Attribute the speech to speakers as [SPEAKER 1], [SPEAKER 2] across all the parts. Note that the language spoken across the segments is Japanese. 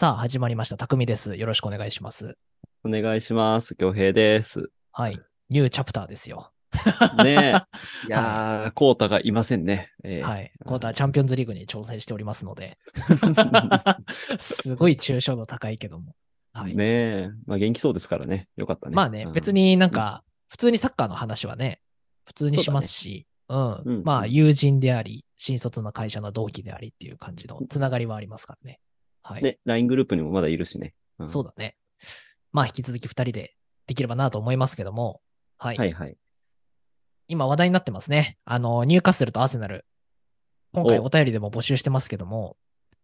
[SPEAKER 1] さあ、始まりました。匠です。よろしくお願いします。
[SPEAKER 2] お願いします。京平です。
[SPEAKER 1] はい。ニューチャプターですよ。
[SPEAKER 2] ねえ。いやー、コータがいませんね。えー
[SPEAKER 1] はい。今度はチャンピオンズリーグに挑戦しておりますので。すごい抽象度高いけども。はい。
[SPEAKER 2] ねえ。まあ元気そうですからね。よかったね。
[SPEAKER 1] まあね、
[SPEAKER 2] うん
[SPEAKER 1] 別。になんか、普通にサッカーの話はね、普通にしますし、うん。
[SPEAKER 2] うん
[SPEAKER 1] まあ、友人であり、新卒の会社の同期でありっていう感じのつながりはありますからね。はい。
[SPEAKER 2] ね、LINE グループにもまだいるしね。うん
[SPEAKER 1] そうだね。まあ、引き続き二人でできればなと思いますけども、はい。
[SPEAKER 2] はいはい。
[SPEAKER 1] 今話題になってますね。あの、ニューカッスルとアーセナル。今回
[SPEAKER 2] お
[SPEAKER 1] お便りでも募集してますけども、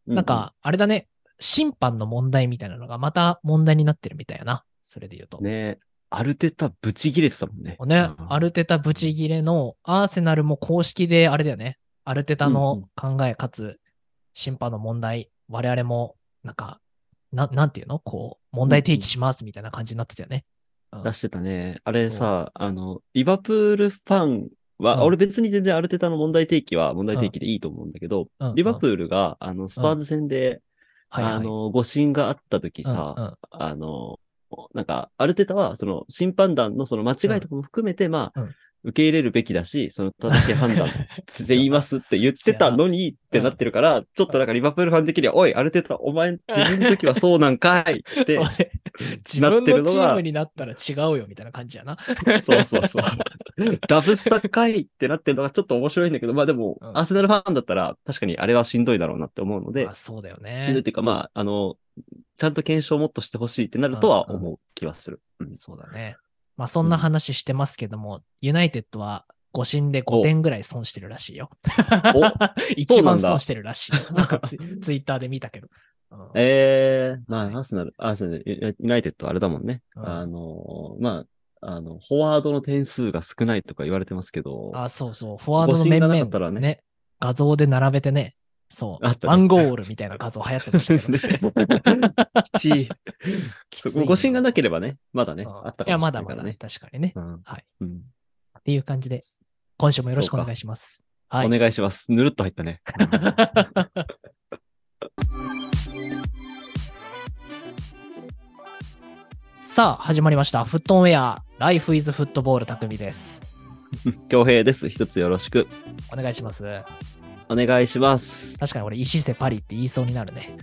[SPEAKER 2] う
[SPEAKER 1] なん、か、あれだね、審判の問題みたいなのがまた問題になってるみたいやな。それで言うと。
[SPEAKER 2] ねえ。アルテタブチ切れてたもんね。
[SPEAKER 1] ね、
[SPEAKER 2] うん
[SPEAKER 1] アルテタブチギレのアーセナルも公式であれだよね。アルテタの考えかつ審判の問題、我々もなんか、ななんていうの？こう、問題提起しますみたいな感じになってたよね。うん。
[SPEAKER 2] 出してたね。あれさ、あの、リバプールファンは、
[SPEAKER 1] うん。
[SPEAKER 2] 俺別に全然アルテタの問題提起は問題提起でいいと思うんだけど、
[SPEAKER 1] うん。
[SPEAKER 2] リバプールが、あの、スパーズ戦で、
[SPEAKER 1] はいはい。
[SPEAKER 2] あの、誤審があった時さ、あの、なんか、アルテタは、その、審判団のその間違いとかも含めて、まあ、
[SPEAKER 1] うん
[SPEAKER 2] 受け入れるべきだし、その正しい判断 で言いますって言ってたのにってなってるから、ちょっとなんかリバプールファン的には、おい、アルテタ、お前自分の時はそうなんかいって
[SPEAKER 1] 自
[SPEAKER 2] なっ
[SPEAKER 1] 分
[SPEAKER 2] てるの
[SPEAKER 1] チームになったら違うよみたいな感じやな。
[SPEAKER 2] そうそうそう。ダブスタかいってなってるのがちょっと面白いんだけど、まあでも、
[SPEAKER 1] うん
[SPEAKER 2] アーセナルファンだったら、確かにあれはしんどいだろうなって思うので
[SPEAKER 1] あ、そうだよ
[SPEAKER 2] しんどい
[SPEAKER 1] ね
[SPEAKER 2] っ。ていうか、まあ、あの、ちゃんと検証をもっとしてほしいってなるとは思う気はする。うん
[SPEAKER 1] そうだね。まあそんな話してますけども、ユナイテッドは誤審で5点ぐらい損してるらしいよ。一番損してるらしい。ツイッターで見たけど。うん
[SPEAKER 2] ええまあ、
[SPEAKER 1] はい
[SPEAKER 2] アーセナル、アーセナル、ユユナイテッドあれだもんね。
[SPEAKER 1] うん
[SPEAKER 2] あの、まあ、あの、フォワードの点数が少ないとか言われてますけど、
[SPEAKER 1] あ、そうそう。フォワードの面々
[SPEAKER 2] ったらね
[SPEAKER 1] 画像で並べてね。そう。
[SPEAKER 2] ね
[SPEAKER 1] ワンゴールみたいな画像流行ってましたけど。
[SPEAKER 2] き
[SPEAKER 1] ついよ
[SPEAKER 2] 誤審がなければね、まだね、
[SPEAKER 1] うん
[SPEAKER 2] あった
[SPEAKER 1] いや、
[SPEAKER 2] かもし
[SPEAKER 1] まだまだ
[SPEAKER 2] れないからね。
[SPEAKER 1] 確かにね。
[SPEAKER 2] うん
[SPEAKER 1] はい。
[SPEAKER 2] うん
[SPEAKER 1] っていう感じで、今週もよろしくお願いします。はい。
[SPEAKER 2] お願いします。ぬるっと入ったね。
[SPEAKER 1] さあ、始まりました。フットオンウェア、Life is Football 匠です。
[SPEAKER 2] 京平です。一つよろしく。
[SPEAKER 1] お願いします。
[SPEAKER 2] お願いします。
[SPEAKER 1] 確かに俺、石瀬パリって言いそうになるね。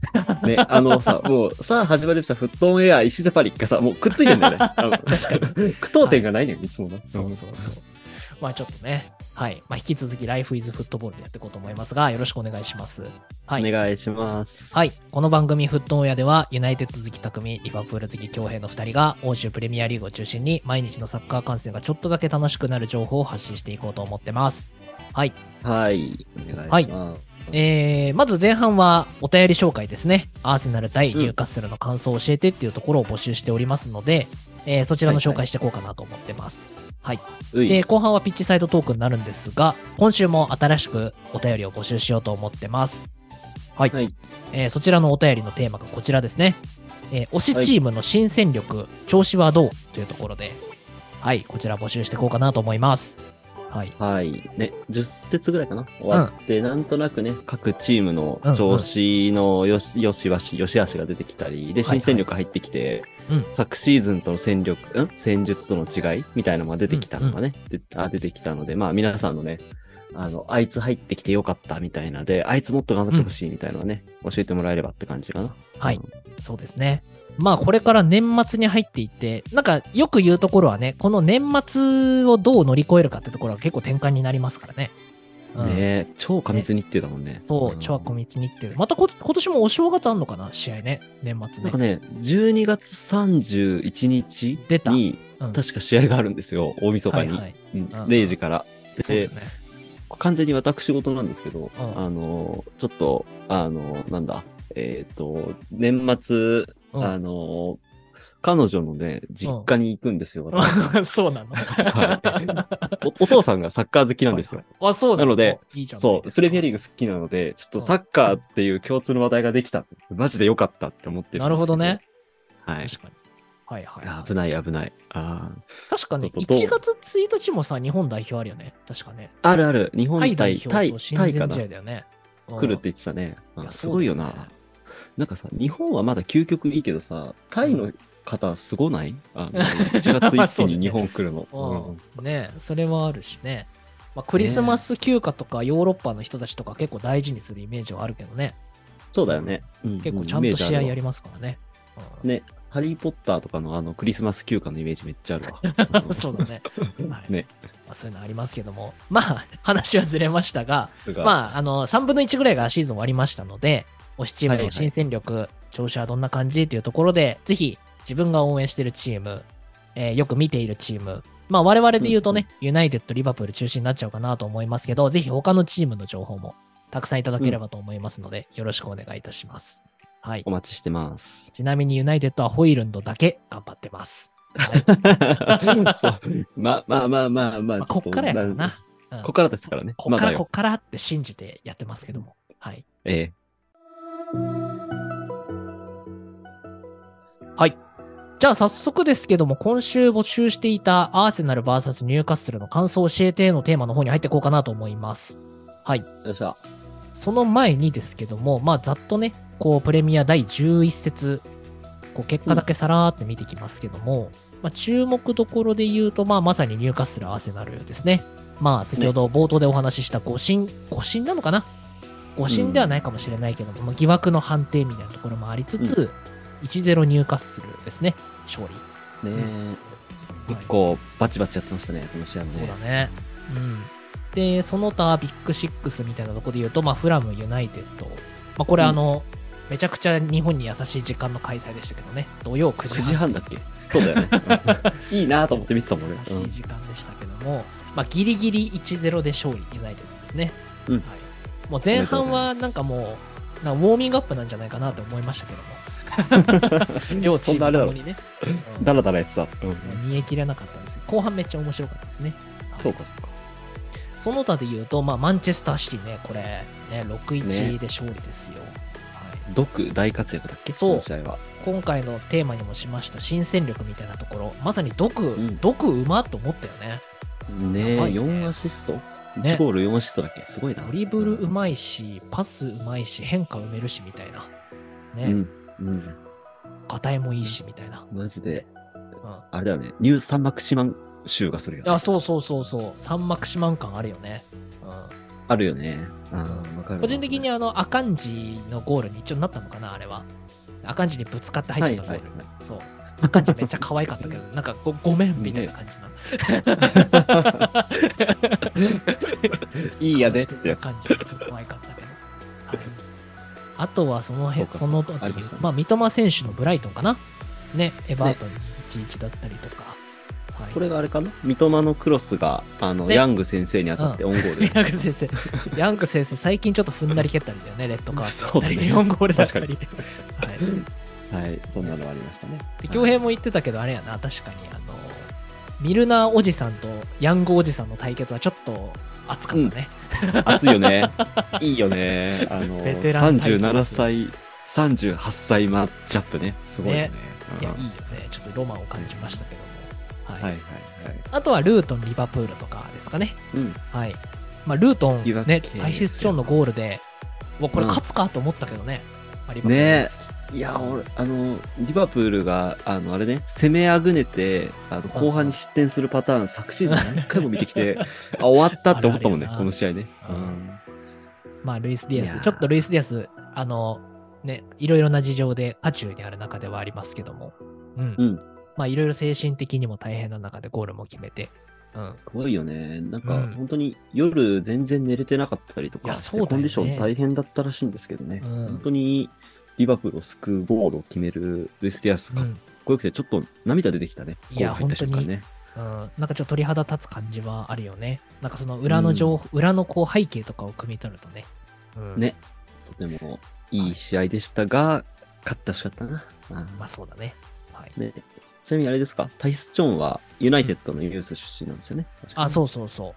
[SPEAKER 2] ね、あのさ、もう、さあ始まりました、フットオンエア、石瀬パリがさ、もうくっついてんだよね。あの句読点がないねん、いつもな。
[SPEAKER 1] そうそうそう。まあちょっとね、はい。まあ引き続き Life is Football でやっていこうと思いますが、よろしくお願いします。はい。
[SPEAKER 2] お願いします。
[SPEAKER 1] はい。この番組、フットオンエアでは、ユナイテッド好き匠、リバプール好き強兵の2人が、欧州プレミアリーグを中心に、毎日のサッカー観戦がちょっとだけ楽しくなる情報を発信していこうと思ってます。はい。
[SPEAKER 2] はい。お願いします。
[SPEAKER 1] えー、まず前半はお便り紹介ですね。アーセナル対ニューカッスルの感想を教えてっていうところを募集しておりますので、えーそちらの紹介していこうかなと思ってます。はい。
[SPEAKER 2] うい
[SPEAKER 1] で、後半はピッチサイドトークになるんですが、今週も新しくお便りを募集しようと思ってます。はい。
[SPEAKER 2] はい。
[SPEAKER 1] えーそちらのお便りのテーマがこちらですね。えー推しチームの新戦力、調子はどう？というところで、はい、こちら募集していこうかなと思います。はい。
[SPEAKER 2] はい。ね、10節ぐらいかな。終わって、なんとなくね、各チームの調子のよし、よしわし、よしあしが出てきたり、で、
[SPEAKER 1] はいはい。
[SPEAKER 2] 新戦力入ってきて、
[SPEAKER 1] うん。
[SPEAKER 2] 昨シーズンとの戦力、ん？戦術との違い？みたいなのが出てきたのがね、であ出てきたので、まあ皆さんのね、あの、あいつ入ってきてよかったみたいなで、あいつもっと頑張ってほしいみたいなのはね、教えてもらえればって感じかな。
[SPEAKER 1] はい。
[SPEAKER 2] うん
[SPEAKER 1] そうですね。まあ、これから年末に入っていって、なんかよく言うところはね、この年末をどう乗り越えるかってところは結構転換になりますからね。うん
[SPEAKER 2] ねえ、超過密日程だもんね。
[SPEAKER 1] そう、超小密日程。またこ今年もお正月あんのかな？試合ね、年末
[SPEAKER 2] なんか
[SPEAKER 1] ね。
[SPEAKER 2] ね、12月31日に、
[SPEAKER 1] うん
[SPEAKER 2] 確か試合があるんですよ、大晦日に。
[SPEAKER 1] はいはい
[SPEAKER 2] うん
[SPEAKER 1] うん
[SPEAKER 2] 0時から。で、
[SPEAKER 1] ね。
[SPEAKER 2] 完全に私事なんですけど、
[SPEAKER 1] うん
[SPEAKER 2] あの、ちょっと、あの、なんだ、えっ、と、年末、
[SPEAKER 1] うん
[SPEAKER 2] あの、彼女のね、実家に行くんですよ。私
[SPEAKER 1] そうなの。
[SPEAKER 2] はいおお父さんがサッカー好きなんですよ。
[SPEAKER 1] あ、そう
[SPEAKER 2] なので、
[SPEAKER 1] いいじゃん
[SPEAKER 2] そう、プレミアリー
[SPEAKER 1] グ。
[SPEAKER 2] グ好きなので、ちょっとサッカーっていう共通の話題ができた。マジで良かったって思ってるんですけ
[SPEAKER 1] なるほどね。
[SPEAKER 2] はい。
[SPEAKER 1] 確かに。はいはい。
[SPEAKER 2] あ危ない危ない。あー
[SPEAKER 1] 確かね、
[SPEAKER 2] ちょっとどう
[SPEAKER 1] ？1月1日もさ、日本代表あるよね。確かね。
[SPEAKER 2] あるある。日本
[SPEAKER 1] タイ代
[SPEAKER 2] 対タイ
[SPEAKER 1] 表と、親善
[SPEAKER 2] タイかな
[SPEAKER 1] 試合だよね。うん
[SPEAKER 2] 来るって言ってたね。
[SPEAKER 1] いや
[SPEAKER 2] あすごいよな。なんかさ、日本はまだ究極いいけどさ、タイの方すごない？あの ?1 月1日に日本来るの。
[SPEAKER 1] うん、ねそれはあるしね。まあ、クリスマス休暇とかヨーロッパの人たちとか結構大事にするイメージはあるけどね。
[SPEAKER 2] そうだよね。
[SPEAKER 1] うん、結構ちゃんと試合やりますからね。
[SPEAKER 2] うん、ね、ハリー・ポッターとかのあのクリスマス休暇のイメージめっちゃある
[SPEAKER 1] わ。そうだね。はい、ね、まあ、そういうのありますけども、まあ 話はずれましたが、まああの3分の1ぐらいがシーズン終わりましたので、推しチームの新戦力、はいはい、調子はどんな感じというところで、ぜひ自分が応援しているチーム、えー、よく見ているチーム、まあ我々で言うとね、うんうん、ユナイテッド、リバプール中心になっちゃうかなと思いますけど、ぜひ他のチームの情報もたくさんいただければと思いますので、うん、よろしくお願いいたします。はい。
[SPEAKER 2] お待ちしてます。
[SPEAKER 1] ちなみにユナイテッドはホイールンドだけ頑張ってます。
[SPEAKER 2] はい、まあまあまあまあまあ、
[SPEAKER 1] まあ、こっからやからな。
[SPEAKER 2] うん、こっからですからね。
[SPEAKER 1] こっから、こっからって信じてやってますけども。はい。
[SPEAKER 2] ええ。
[SPEAKER 1] はい。じゃあ早速ですけども、今週募集していたアーセナル VS ニューカッスルの感想を教えてのテーマの方に入っていこうかなと思います。はい。よ
[SPEAKER 2] っしゃ。
[SPEAKER 1] その前にですけども、まあざっとね、こうプレミア第11節、こう結果だけさらーって見てきますけども、うん、まあ注目どころで言うと、まあまさにニューカッスルアーセナルですね。まあ先ほど冒頭でお話しした誤審、ね、誤審なのかな？誤審ではないかもしれないけども、うん、疑惑の判定みたいなところもありつつ、うん、1-0ニューカッスルですね、勝
[SPEAKER 2] 利。ねえ、結構バチバチやってましたね、この試合ね。
[SPEAKER 1] そうだね。うん。で、その他ビッグシックスみたいなところで言うと、まあ、フラム、ユナイテッド。まあ、これ、あの、うん、めちゃくちゃ日本に優しい時間の開催でしたけどね。土曜9時
[SPEAKER 2] 半。9時半だっけ？そうだよね。いいなと思って見てたもんね。
[SPEAKER 1] 優しい時間でしたけども、まあ、ギリギリ1-0で勝利、ユナイテッドですね。うん。はい、もう前半はなんかもう、なウォーミングアップなんじゃないかなと思いましたけども。両チームともにね。
[SPEAKER 2] だらだらやってた。
[SPEAKER 1] うん、見えきれなかったんです後半めっちゃ面白かったですね。
[SPEAKER 2] そうか、そうか。
[SPEAKER 1] その他で言うと、まあ、マンチェスターシティね、これ、ね、6-1で勝利ですよ。ね、
[SPEAKER 2] はい、毒大活躍だっけ？
[SPEAKER 1] そう。今回のテーマにもしました新戦力みたいなところ、まさに毒、うん、毒うまと思ったよね。
[SPEAKER 2] ねえ、ね4アシスト？1ゴール4アシストだっけ？すごいな。
[SPEAKER 1] ドリブルうまいし、パスうまいし、変化埋めるしみたいな。ね。うん。うん。硬いもいいしみたいな。
[SPEAKER 2] マジで。うん、あれだよね。ニューサンマクシマン集がするよ
[SPEAKER 1] ね。あ、そうそうそうそう。三幕四万感あるよね。
[SPEAKER 2] うん。あるよね。うん、わかる。
[SPEAKER 1] 個人的にあの、アカンジのゴールに一応なったのかな、あれは。アカンジにぶつかって入っちゃったゴール。はいはいはい、そう。アカンジめっちゃ可愛かったけど、なんかごごめんみたいな感じな。
[SPEAKER 2] いいやでって。
[SPEAKER 1] 感じ可愛かったけど。はい、あとはその辺、その時、まあ、三笘選手のブライトンかな。ね、エバートンに1-1だったりとか。
[SPEAKER 2] これがあれかな？三笘のクロスが、あの、ヤング先生に当たってオンゴール。
[SPEAKER 1] ヤング先生。ヤング先生、最近ちょっと踏んだり蹴ったりだよね、レッドカードだったり、ね、4ゴールだったり。
[SPEAKER 2] はい。はい、そんなのありましたね。
[SPEAKER 1] で、京平も言ってたけど、あれやな、確かに、あの、ミルナーおじさんとヤングおじさんの対決はちょっと熱かったね。
[SPEAKER 2] うん、熱いよね。いいよね。あの、37歳、38歳マッチアップね。すごいよね。ね
[SPEAKER 1] いや、いいよね。ちょっとロマンを感じましたけど。はい、はいはいあとはルートン、リバプールとかですかね。うん。はい。まあ、ルートン、ね、タイシス・チョンのゴールで、わ、これ勝つかと思ったけどね。
[SPEAKER 2] うん、ねいや、俺、あの、リバプールが、あの、あれね、攻めあぐねて、あの、後半に失点するパターン、昨シーズン何回も見てきて、あ、終わったって思ったもんね、この試合ね。うん。
[SPEAKER 1] まあ、ルイス・ディアス、ちょっとルイス・ディアス、あの、ね、いろいろな事情で渦中にある中ではありますけども、うん。うん、まあいろいろ精神的にも大変な中でゴールも決めて。
[SPEAKER 2] うん、すごいよね。なんか、本当に夜全然寝れてなかったりとか、うんね、コンディション大変だったらしいんですけどね。うん、本当にリバプールを救うゴールを決めるルイス・ディアスかっこよくて、ちょっと涙出てきたね。
[SPEAKER 1] いや、本当に。ね、うん、なんかちょっと鳥肌立つ感じはあるよね。なんかその裏の情報、うん、裏のこう背景とかを汲み取るとね。
[SPEAKER 2] うん、ね。とてもいい試合でしたが、勝ってほしかったな。
[SPEAKER 1] まあそうだね。
[SPEAKER 2] はい。ね、ちなみにあれですか？タイス・チョンはユナイテッドのユース出身なんですよね。
[SPEAKER 1] あ、そうそうそう。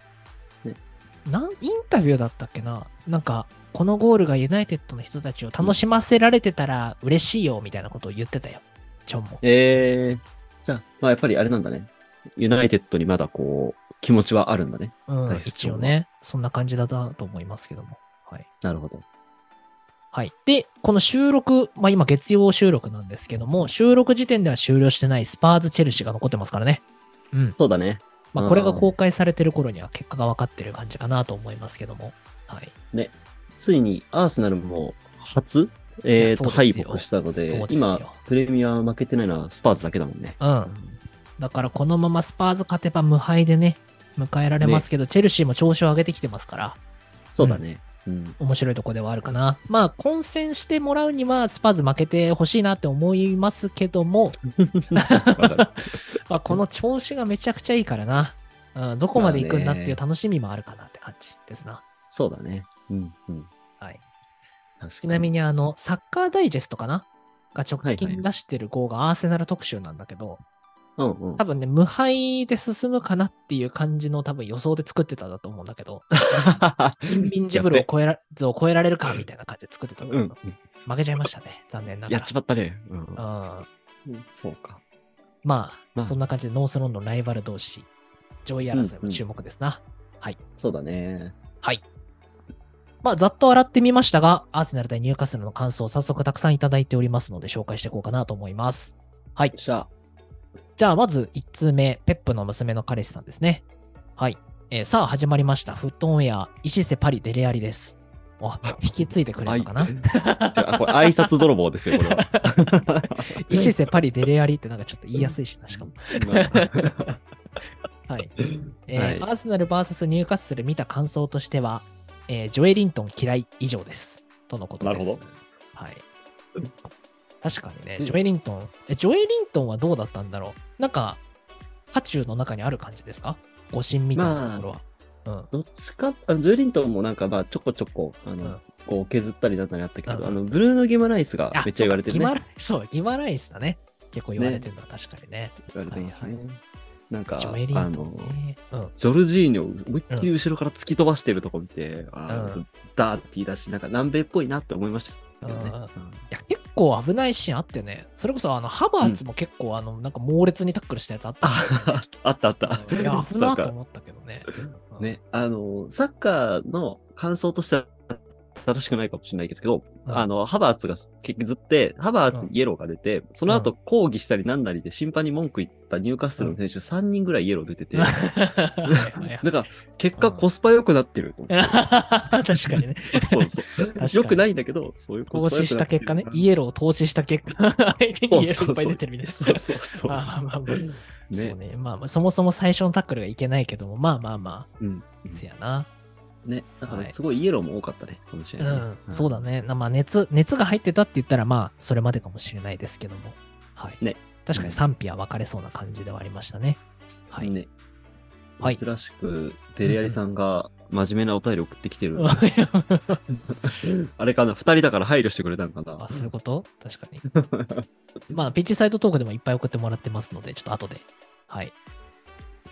[SPEAKER 1] ね、なんインタビューだったっけな？なんか、このゴールがユナイテッドの人たちを楽しませられてたら嬉しいよみたいなことを言ってたよ。チョンも。
[SPEAKER 2] えー、じゃあ、まあやっぱりあれなんだね。ユナイテッドにまだこう、気持ちはあるんだね。
[SPEAKER 1] うん、一応ね。そんな感じだったと思いますけども。はい。
[SPEAKER 2] なるほど。
[SPEAKER 1] はい。で、この収録、まあ今月曜収録なんですけども、収録時点では終了してないスパーズ・チェルシーが残ってますからね。うん。
[SPEAKER 2] そうだね。
[SPEAKER 1] まあこれが公開されてる頃には結果が分かってる感じかなと思いますけども。はい。
[SPEAKER 2] ついにアーセナルも初えっ、と、
[SPEAKER 1] そうですよ
[SPEAKER 2] 敗北したので、
[SPEAKER 1] で
[SPEAKER 2] 今、プレミア負けてないのはスパーズだけだもんね。
[SPEAKER 1] うん。だからこのままスパーズ勝てば無敗でね、迎えられますけど、チェルシーも調子を上げてきてますから、
[SPEAKER 2] そうだね。うん。
[SPEAKER 1] 面白いとこではあるかな。まあ、混戦してもらうには、スパーズ負けてほしいなって思いますけども、まあ、この調子がめちゃくちゃいいからな。うん、どこまで行くんだっていう楽しみもあるかなって感じですな。
[SPEAKER 2] そうだね。うん。うん。
[SPEAKER 1] はい。ちなみに、あの、サッカーダイジェストかな？が直
[SPEAKER 2] はいはい
[SPEAKER 1] 近出してる号がアーセナル特集なんだけど、
[SPEAKER 2] うんうん
[SPEAKER 1] 多。分ね、無敗で進むかなっていう感じの多分予想で作ってたんだと思うんだけど、インビンジブルを超えら図を超えられるかみたいな感じで作ってたんだけど、負けちゃいましたね。残念ながら。
[SPEAKER 2] やっちまったね。うん。
[SPEAKER 1] うん
[SPEAKER 2] そうか。
[SPEAKER 1] まあ、
[SPEAKER 2] まあ
[SPEAKER 1] そんな感じでノースロンドンライバル同士、上位争いも注目ですな。
[SPEAKER 2] そうだね。
[SPEAKER 1] はい。まあ、ざっと洗ってみましたが、アーセナル対ニューカッスルの感想を早速たくさんいただいておりますので、紹介していこうかなと思います。はい
[SPEAKER 2] よ。っしゃ。
[SPEAKER 1] じゃあ、まず1通目、ペップの娘の彼氏さんですね。はい。えーさあ、始まりました。フットオンエア、石瀬パリデレアリです。お、引き継いでくれるのかな？
[SPEAKER 2] あいあこれ挨拶泥棒ですよ、これは。
[SPEAKER 1] 石瀬パリデレアリってなんかちょっと言いやすいしな、しかも。はい。えー
[SPEAKER 2] はい
[SPEAKER 1] アーセナル VS ニューカッスル見た感想としては、えージョエリントン嫌い以上です。とのことです。
[SPEAKER 2] なるほど
[SPEAKER 1] はい。確かにね、
[SPEAKER 2] うん
[SPEAKER 1] ジョエリントン、え、ジョエリントンはどうだったんだろう？なんか、渦中の中にある感じですか？誤信みたいなところは。うん。
[SPEAKER 2] どっちか、あのジョエリントンもなんかまあちょこちょこ、あの、
[SPEAKER 1] うん
[SPEAKER 2] こう削ったりだったりあったけど、
[SPEAKER 1] うん
[SPEAKER 2] あの、ブルーノ・ギマライスがめっちゃ言われてるね。
[SPEAKER 1] そうかギマラ そう、ギマライスだね。結構言われてるのは確かにね。
[SPEAKER 2] 言われてますね。
[SPEAKER 1] はい
[SPEAKER 2] なんか、
[SPEAKER 1] ジョエリントン
[SPEAKER 2] あの、
[SPEAKER 1] ね。うん。
[SPEAKER 2] ジョルジーニョを思いっきり後ろから突き飛ばしてるとこ見て、あー
[SPEAKER 1] うん
[SPEAKER 2] ダーって言い出し、なんか南米っぽいなって思いましたけどね。
[SPEAKER 1] うんいや、結構危ないシーンあってね。それこそ、あの、ハバーツも結構、あの、なんか猛烈にタックルしたやつあった
[SPEAKER 2] あ あったあった。
[SPEAKER 1] うんいや、危なと思ったけどね。うん。
[SPEAKER 2] ね、あの、サッカーの感想としては正しくないかもしれないですけど、
[SPEAKER 1] うん
[SPEAKER 2] あの、ハバーツが削って、ハバーツにイエローが出て、その後抗議したりなんなりで審判に文句言ったニューカッスルの選手3人ぐらいイエロー出てて、なんか、結果コスパ良くなってると。
[SPEAKER 1] 確かにね。
[SPEAKER 2] そうそう。良くないんだけど、そういうコスパ良くなってる
[SPEAKER 1] 資した結果ね、イエローを投資した結果、相手にイエローいっぱい出てるみたいな。
[SPEAKER 2] そうそうそう
[SPEAKER 1] あ
[SPEAKER 2] そう。ね
[SPEAKER 1] そうね。まあまあ、そもそも最初のタックルがいけないけども、まあまあま
[SPEAKER 2] うん。
[SPEAKER 1] あ、せやな。
[SPEAKER 2] ね。だか
[SPEAKER 1] はい
[SPEAKER 2] らすごいイエローも多かったね、この試合ね。
[SPEAKER 1] うん、そうだね。なまあ、熱、熱が入ってたって言ったら、まあ、それまでかもしれないですけども。はい。
[SPEAKER 2] ね
[SPEAKER 1] 確かに賛否は分かれそうな感じではありましたね。はい。
[SPEAKER 2] ね。
[SPEAKER 1] はい
[SPEAKER 2] 珍しく、デレアリさんが真面目なお便り送ってきてる。あれかな、二人だから配慮してくれたのかな。
[SPEAKER 1] あ、そういうこと？確かに。まあ、ピッチサイトトークでもいっぱい送ってもらってますので、ちょっと後で、はい。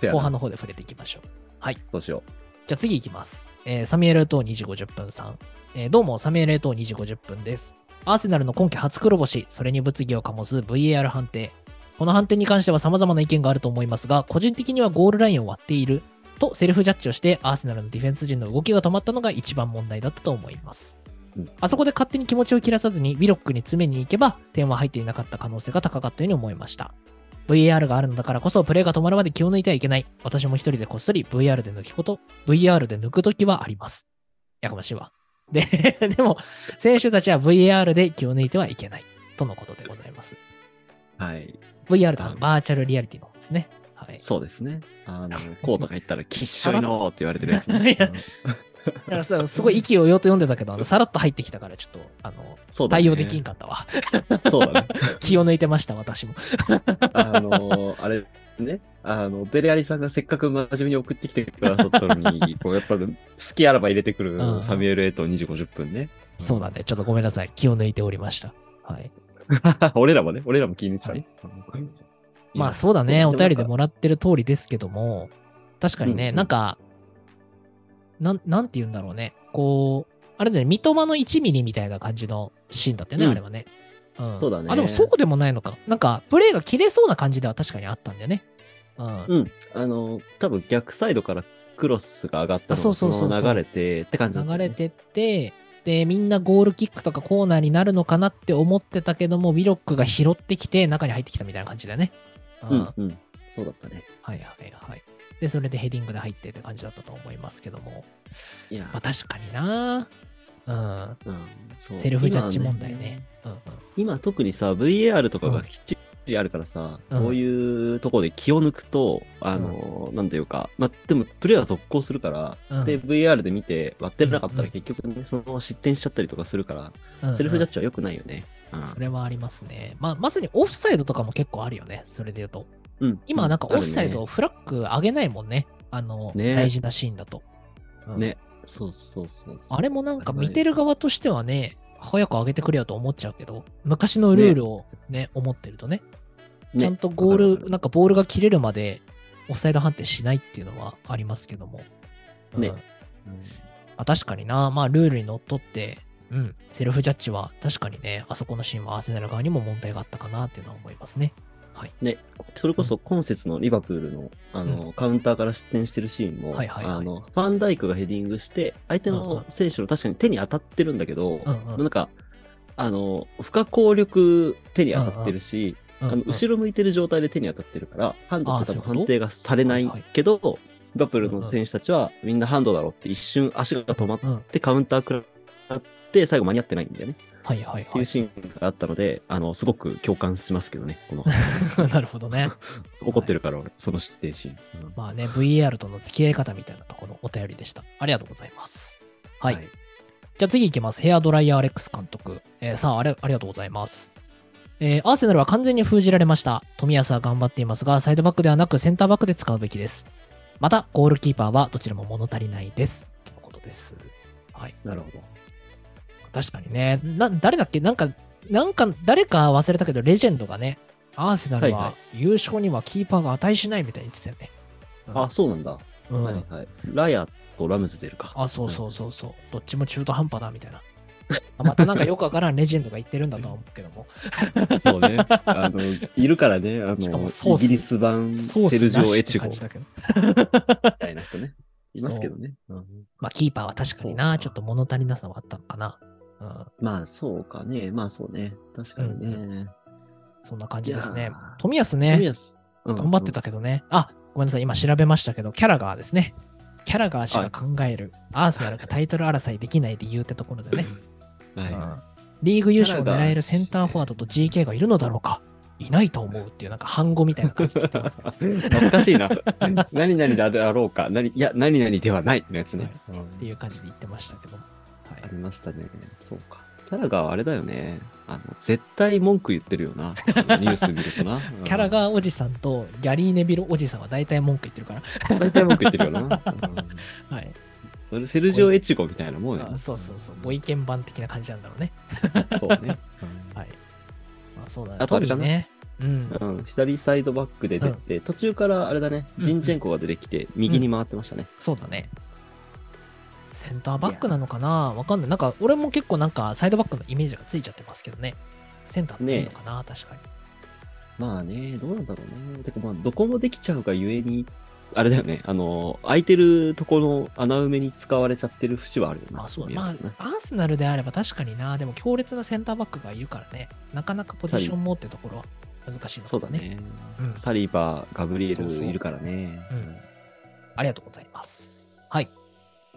[SPEAKER 1] 後半の方で触れていきましょう。はい。
[SPEAKER 2] そうしよ
[SPEAKER 1] じゃあ次いきます。えーサミュエル・トー2時50分さん。えーどうも、サミュエル・トー2時50分です。アーセナルの今季初黒星、それに物議を醸す VAR 判定。この判定に関しては様々な意見があると思いますが、個人的にはゴールラインを割っているとセルフジャッジをして、アーセナルのディフェンス陣の動きが止まったのが一番問題だったと思います。
[SPEAKER 2] うん
[SPEAKER 1] あそこで勝手に気持ちを切らさずに、ウィロックに詰めに行けば、点は入っていなかった可能性が高かったように思いました。VAR があるのだからこそ、プレーが止まるまで気を抜いてはいけない。私も一人でこっそり VR で抜きこと、VR で抜くときはあります。やかましいわ。で、でも、選手たちは VR で気を抜いてはいけない。とのことでございます。
[SPEAKER 2] う。はい。
[SPEAKER 1] VR とバーチャルリアリティの方ですね。はい。
[SPEAKER 2] そうですね。あの、こうとか言ったら、きっしょいのーって言われてるやつね。
[SPEAKER 1] だからさすごい息をようと読んでたけど、さらっと入ってきたから、ちょっと、あの、
[SPEAKER 2] ね
[SPEAKER 1] 対応できんかったわ。
[SPEAKER 2] そうだね。
[SPEAKER 1] 気を抜いてました、私も。
[SPEAKER 2] あのーあれね、あの、デレアリさんがせっかく真面目に送ってきてくださったのに、こうやっぱ好きあらば入れてくる
[SPEAKER 1] うん
[SPEAKER 2] サミュエル・エイト2時50分ね。
[SPEAKER 1] そうだね。ちょっとごめんなさい。気を抜いておりました。はい。
[SPEAKER 2] 俺らもね、俺らも気に入ってたね。
[SPEAKER 1] まあそうだね。お便りで
[SPEAKER 2] も
[SPEAKER 1] もらってる通りですけども、確かにね、
[SPEAKER 2] うんうん
[SPEAKER 1] なんか、なん、なんて言うんだろうね。こう、あれだね、三笘の1ミリみたいな感じのシーンだったよね、
[SPEAKER 2] うん
[SPEAKER 1] あれはね。うん。
[SPEAKER 2] そうだね
[SPEAKER 1] あ、でもそうでもないのか。なんか、プレーが切れそうな感じでは確かにあったんだよね。うん。
[SPEAKER 2] うん。あの、多分逆サイドからクロスが上がったの
[SPEAKER 1] そうそうそうそう
[SPEAKER 2] のまま流れてって感じだったよね
[SPEAKER 1] 流れてって、で、みんなゴールキックとかコーナーになるのかなって思ってたけども、ウィロックが拾ってきて中に入ってきたみたいな感じだね。
[SPEAKER 2] うんん、うん。そうだったね。
[SPEAKER 1] はいはいはい。で、それでヘディングで入ってって感じだったと思いますけども。
[SPEAKER 2] いや
[SPEAKER 1] まあ確かになうん。
[SPEAKER 2] うん、そう
[SPEAKER 1] セルフジャッジ問題ね。うんうん。
[SPEAKER 2] 今特にさ、VAR とかがきっちりあるからさ、
[SPEAKER 1] うん
[SPEAKER 2] こういうところで気を抜くと、あの、なんていうか、まあ、でもプレーは続行するから、
[SPEAKER 1] うん
[SPEAKER 2] で、VAR で見て割ってなかった
[SPEAKER 1] うん
[SPEAKER 2] ら結局ね、そのまま失点しちゃったりとかするから、
[SPEAKER 1] うんうん
[SPEAKER 2] セルフジャッジは良くないよね。うん
[SPEAKER 1] それはありますね。まあ、まさにオフサイドとかも結構あるよね。それで言うと。
[SPEAKER 2] うん。
[SPEAKER 1] 今なんかオフサイドフラッグ上げないもんね。あの、
[SPEAKER 2] ね
[SPEAKER 1] 大事なシーンだと。うん
[SPEAKER 2] るね。ね。そうそうそう。
[SPEAKER 1] あれもなんか見てる側としてはね、早く上げてくれよと思っちゃうけど、昔のルールをね、思ってるとね、
[SPEAKER 2] ね
[SPEAKER 1] ちゃんとゴール、
[SPEAKER 2] わかるわかる
[SPEAKER 1] なんかボールが切れるまでオフサイド判定しないっていうのはありますけども。
[SPEAKER 2] ね
[SPEAKER 1] うんあ確かにな、まあルールにのっとって、うん、セルフジャッジは確かにね、あそこのシーンはアーセナル側にも問題があったかなっていうのは思いますね。
[SPEAKER 2] ね、それこそ今節のリバプールのあの、カウンターから失点してるシーンも、
[SPEAKER 1] はいはいはい。
[SPEAKER 2] あのファンダイクがヘディングして、相手
[SPEAKER 1] うんうん。
[SPEAKER 2] の選手の確かに手に当たってるんだけど、
[SPEAKER 1] うんうん。
[SPEAKER 2] なんか、あの、不可抗力手に当たってるし、
[SPEAKER 1] うんうん
[SPEAKER 2] あの後ろ向いてる状態で手に当たってるから、ハンドって多分判定がされない
[SPEAKER 1] はいはい。
[SPEAKER 2] けど、リバプールの選手たちはみんなハンドだろうって一瞬足が止まっ
[SPEAKER 1] うん、
[SPEAKER 2] てカウンター食らって最後間に合ってないんだよね。
[SPEAKER 1] はいはい
[SPEAKER 2] って
[SPEAKER 1] はいいう
[SPEAKER 2] シーンがあったので、あの、すごく共感しますけどね、この。
[SPEAKER 1] なるほどね。
[SPEAKER 2] 怒ってるから俺、その失点シーン。うん
[SPEAKER 1] まあね、VAR との付き合い方みたいなところお便りでした。ありがとうございます。はい。じゃあ次行きます。ヘアドライヤーアレックス監督。えーさああれ、ありがとうございます。えーアーセナルは完全に封じられました。富安は頑張っていますが、サイドバックではなくセンターバックで使うべきです。また、ゴールキーパーはどちらも物足りないです。とのことです。はい。
[SPEAKER 2] なるほど。
[SPEAKER 1] 確かにね。な、誰だっけ？なんか、なんか、誰か忘れたけど、レジェンドがね、アーセナル
[SPEAKER 2] はい
[SPEAKER 1] は
[SPEAKER 2] は
[SPEAKER 1] 優勝にはキーパーが値しないみたいに言ってたよね。
[SPEAKER 2] あ、そうなんだ。
[SPEAKER 1] うん
[SPEAKER 2] はいはい。ラヤとラムズ出るか。
[SPEAKER 1] あ、そうそうそうそう。どっちも中途半端だみたいな。あまたなんかよくわからんレジェンドが言ってるんだとは思うけども。
[SPEAKER 2] そうね。あの、いるからね。あ
[SPEAKER 1] しかも
[SPEAKER 2] の、イギリス版セルジオ・エチゴ み。たいな人ね。いますけどね。うん
[SPEAKER 1] まあ、キーパーは確かにな、ちょっと物足りなさはあったのかな。うん、
[SPEAKER 2] まあ、そうかね。まあ、そうね。確かにね。
[SPEAKER 1] そんな感じですね
[SPEAKER 2] いやー。
[SPEAKER 1] 富安ね、頑張ってたけどね。あ、ごめんなさい、今調べましたけど、キャラガーですね。キャラガー氏が考える、アーセナルがタイトル争いできない理由ってところでね。
[SPEAKER 2] うんはい
[SPEAKER 1] うんリーグ優勝を狙えるセンターフォワードと GK がいるのだろうかいないと思うっていうなんか反語みたいな感じで言ってますけど
[SPEAKER 2] 懐かしいな。何々だろうか。何いや、何々ではないのやつね。うん
[SPEAKER 1] っていう感じで言ってましたけど
[SPEAKER 2] ありましたね。そうか。キャラがあれだよね。あの、絶対文句言ってるよな。ニュース見るとな。
[SPEAKER 1] キャラガーおじさんとギャリー・ネビルおじさんは大体文句言ってるから。
[SPEAKER 2] うん、大体文句言ってるよな。うん
[SPEAKER 1] はい。
[SPEAKER 2] セルジオ・エチゴみたいなもんや
[SPEAKER 1] あそうそうそう。ご意見番的な感じなんだろうね。
[SPEAKER 2] そうね。
[SPEAKER 1] はい。まあ、そうだね。
[SPEAKER 2] あとあれかな
[SPEAKER 1] トミーね。うん。
[SPEAKER 2] うん、左サイドバックで出て、途中からあれだね、
[SPEAKER 1] うん
[SPEAKER 2] ジンチェンコが出てきて、右に回ってましたね。
[SPEAKER 1] そうだね。センターバックなのかな？わかんない。なんか、俺も結構なんか、サイドバックのイメージがついちゃってますけどね。センターっていいのかな、確かに。
[SPEAKER 2] まあね、どうなんだろうね。てかまあ、どこもできちゃうがゆえに、あれだよね、あの、空いてるところの穴埋めに使われちゃってる節はあるよね。
[SPEAKER 1] あ、そう
[SPEAKER 2] 見
[SPEAKER 1] まあアーセナルであれば確かにな、でも強烈なセンターバックがいるからね、なかなかポジションもってところは難しいのかもね。
[SPEAKER 2] そうだね。
[SPEAKER 1] うん
[SPEAKER 2] サリバー、ガブリエ
[SPEAKER 1] そうそう
[SPEAKER 2] ルいるからね。
[SPEAKER 1] うんありがとうございます。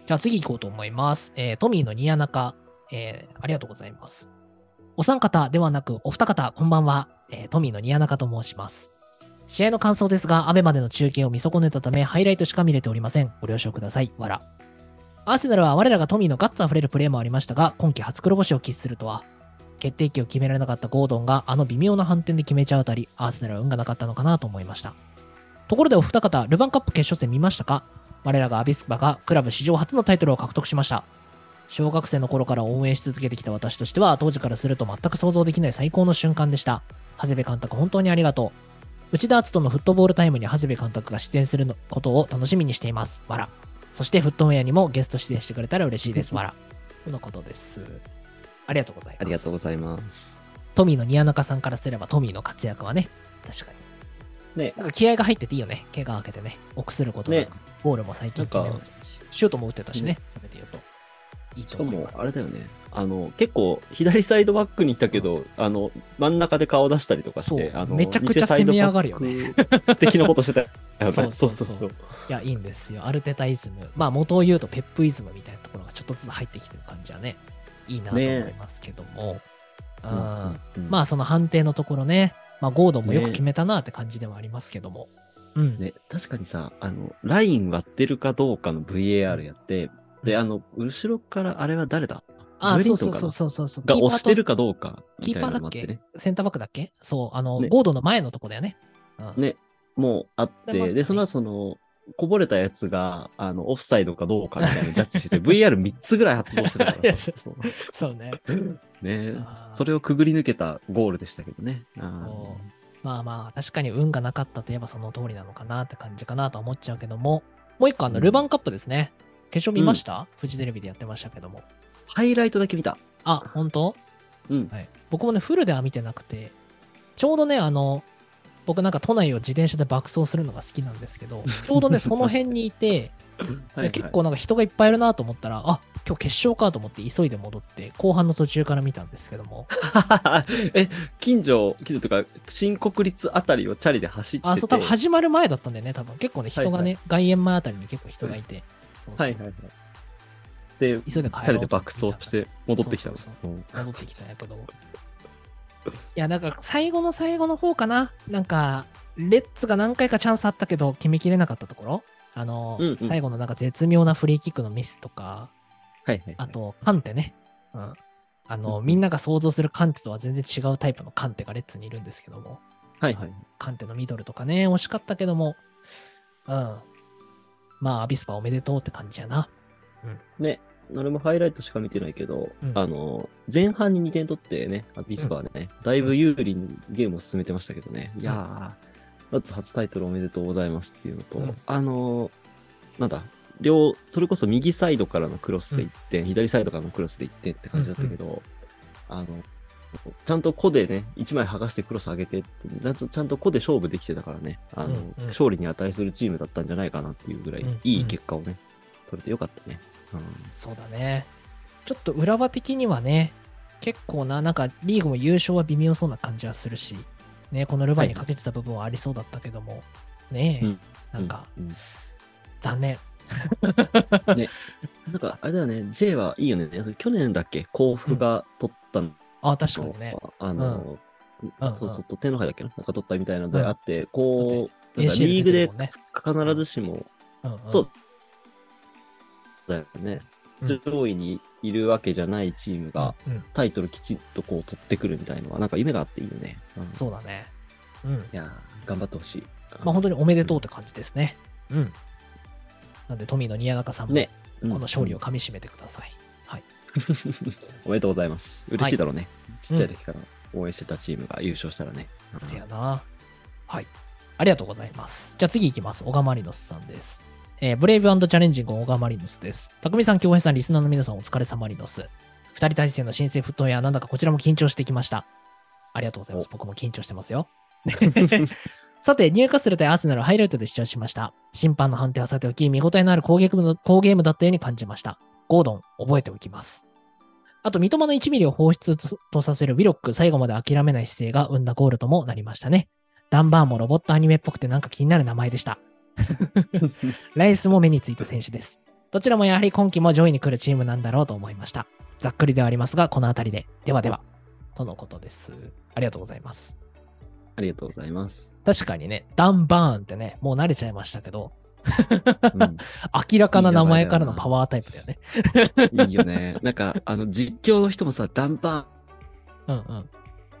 [SPEAKER 1] じゃあ次行こうと思います。えートミーのニヤナカ、えーありがとうございます。お三方ではなくお二方、こんばんは。えートミーのニヤナカと申します。試合の感想ですが、アベまでの中継を見損ねたため、ハイライトしか見れておりません。ご了承ください。わら。アーセナルは我らがトミーのガッツあふれるプレーもありましたが、今季初黒星を喫するとは、決定機を決められなかったゴードンがあの微妙な反転で決めちゃうあたり、アーセナルは運がなかったのかなと思いました。ところでお二方、ルヴァンカップ決勝戦見ましたか？我らがアビスパがクラブ史上初のタイトルを獲得しました。小学生の頃から応援し続けてきた私としては、当時からすると全く想像できない最高の瞬間でした。長谷部監督、本当にありがとう。内田篤人のフットボールタイムに長谷部監督が出演するのことを楽しみにしています。わら。そして、フットウェアにもゲスト出演してくれたら嬉しいです。わら。とのことです。ありがとうございます。
[SPEAKER 2] ありがとうございます。
[SPEAKER 1] トミーのニヤナカさんからすれば、トミーの活躍はね、確かに。
[SPEAKER 2] ね、
[SPEAKER 1] なんか気合が入ってていいよね。怪我明けてね。臆することなく。
[SPEAKER 2] ね
[SPEAKER 1] ゴールも最近決めましたし、シュートも打ってたしね、それで言うと。いい
[SPEAKER 2] しかも
[SPEAKER 1] と思いま、す。
[SPEAKER 2] あれだよね。あの、結構、左サイドバックにいたけど、あの、真ん中で顔出したりとかして、あの、
[SPEAKER 1] めちゃくちゃ攻め上がるよね
[SPEAKER 2] 偽サイドバック的なことしてたよね。
[SPEAKER 1] そうそうそう。いや、いいんですよ。アルテタイズム。まあ、元を言うとペップイズムみたいなところがちょっとずつ入ってきてる感じはね、いいなと思いますけども。うん
[SPEAKER 2] うん
[SPEAKER 1] まあ、その判定のところね、まあ、ゴードンもよく決めたなって感じではありますけども。うん。
[SPEAKER 2] ね、確かにさ、あの、ライン割ってるかどうかの VAR やって、で、あの、後ろからあれは誰だ？
[SPEAKER 1] あ、そうそうそうそうそう。
[SPEAKER 2] が押してるかどうかみたい
[SPEAKER 1] キーパーだっけ？センターバックだっけ？そう、あの、
[SPEAKER 2] ね
[SPEAKER 1] ゴードンの前のとこだよね。うん、
[SPEAKER 2] ね、もうあって、で、その後その、こぼれたやつが、あの、オフサイドかどうかみたいなのジャッジしてて、VR3 つぐらい発動してたからさ。そう
[SPEAKER 1] そうね。
[SPEAKER 2] ねそれをくぐり抜けたゴールでしたけどね。あ
[SPEAKER 1] まあまあ、確かに運がなかったといえばその通りなのかなって感じかなとは思っちゃうけども、もう一個あの、
[SPEAKER 2] うん
[SPEAKER 1] ルヴァンカップですね。決勝見ました、フジテレビでやってましたけども。
[SPEAKER 2] ーハイライトだけ見た。
[SPEAKER 1] あ、本当？
[SPEAKER 2] うん。
[SPEAKER 1] はい。僕もね、フルでは見てなくて、ちょうどね、あの、僕なんか都内を自転車で爆走するのが好きなんですけど、ちょうどね、その辺にいて、で結構なんか人がいっぱいいるなと思ったら、あ今日決勝かと思って急いで戻って、後半の途中から見たんですけども、
[SPEAKER 2] え、近所、近所とか、新国立あたりをチャリで走ってて。
[SPEAKER 1] あ、そう、多分始まる前だったんだよね、多分。結構ね、人がね、
[SPEAKER 2] はい
[SPEAKER 1] 外苑前あたりに結構人がいて、そうそう
[SPEAKER 2] はいはいはい。で、チ
[SPEAKER 1] 急いで帰ろう
[SPEAKER 2] ャリで爆走して戻ってきたの。
[SPEAKER 1] そうそう
[SPEAKER 2] うん
[SPEAKER 1] 戻ってきたんやけど。いや、だから最後の最後の方かな。なんか、レッツが何回かチャンスあったけど、決めきれなかったところ。あの、
[SPEAKER 2] うんうん
[SPEAKER 1] 最後のなんか絶妙なフリーキックのミスとか、
[SPEAKER 2] はいはい。
[SPEAKER 1] あ、と、カンテね。うん。あの、
[SPEAKER 2] うん
[SPEAKER 1] みんなが想像するカンテとは全然違うタイプのカンテがレッツにいるんですけども、
[SPEAKER 2] はいはい。
[SPEAKER 1] カンテのミドルとかね、惜しかったけども、うん。まあ、アビスパおめでとうって感じやな。
[SPEAKER 2] ね、俺もハイライトしか見てないけど、
[SPEAKER 1] うん
[SPEAKER 2] あの、前半に2点取ってね、アビスパはね、だいぶ有利にゲームを進めてましたけどね、いやー、まず初タイトルおめでとうございますっていうのと、
[SPEAKER 1] うん
[SPEAKER 2] あの、なんだ、両、それこそ右サイドからのクロスで1点、左サイドからのクロスで1点って感じだったけど、あの、ちゃんと個でね、1枚剥がしてクロス上げてって、ちゃんと個で勝負できてたからね、あの、
[SPEAKER 1] うんうん。
[SPEAKER 2] 勝利に値するチームだったんじゃないかなっていうぐらい、
[SPEAKER 1] うん
[SPEAKER 2] いい結果をね、取れてよかったね。うん。
[SPEAKER 1] そうだね。ちょっと浦和的にはね、結構な、なんかリーグも優勝は微妙そうな感じはするし、ね、このルヴァンにかけてた部分はありそうだったけども、ねえ、
[SPEAKER 2] うん。
[SPEAKER 1] なんか
[SPEAKER 2] うんうん。
[SPEAKER 1] 残念。
[SPEAKER 2] なんか、あれだよね、J はいいよね。去年だっけ？甲府が取ったの。
[SPEAKER 1] あ、確かにね。
[SPEAKER 2] あの、
[SPEAKER 1] うんうん
[SPEAKER 2] そうそう、天皇杯だっけな？なんか取ったみたいなのであって、こう、なんかリーグで必ずしも、
[SPEAKER 1] うんうん
[SPEAKER 2] そうだよね。
[SPEAKER 1] うん
[SPEAKER 2] 上位にいるわけじゃないチームが
[SPEAKER 1] うんうん
[SPEAKER 2] タイトルきちっとこう取ってくるみたいのは、なんか夢があっていいよね。うん
[SPEAKER 1] そうだね。うん。
[SPEAKER 2] いやー頑張ってほしい。
[SPEAKER 1] まあ本当におめでとうって感じですね。うん。なんで、トミーの宮中さんも、
[SPEAKER 2] ね。
[SPEAKER 1] この勝利を
[SPEAKER 2] うん
[SPEAKER 1] かみしめてください。はい。
[SPEAKER 2] おめでとうございます。嬉しいだろうね。ちっちゃい時から応援してたチームが優勝したらね。うん
[SPEAKER 1] せやな。はい。ありがとうございます。じゃあ次行きます。小川マリノスさんです。えーブレイブチャレンジング小川マリノスです。匠さん、京平さん、リスナーの皆さん、お疲れ様マリノス。二人体制の新生フットウェア、なんだかこちらも緊張してきました。ありがとうございます。僕も緊張してますよ。さて、ニューカッスル対アーセナルハイライトで視聴しました。審判の判定はさておき、見応えのある好ゲームの好ゲームだったように感じました。ゴードン、覚えておきます。あと、三笘の1ミリを放出とさせるウィロック、最後まで諦めない姿勢が生んだゴールともなりましたね。ダンバーもロボットアニメっぽくてなんか気になる名前でした。ライスも目についた選手です。どちらもやはり今季も上位に来るチームなんだろうと思いました。ざっくりではありますが、この辺りで。ではでは。とのことです。ありがとうございます。
[SPEAKER 2] ありがとうございます。
[SPEAKER 1] 確かにね、ダンバーンってね、もう慣れちゃいましたけど、
[SPEAKER 2] うん
[SPEAKER 1] 明らかな名前からのパワータイプだよね。
[SPEAKER 2] いいよね。なんか、あの、実況の人もさ、ダンバ
[SPEAKER 1] うんうん。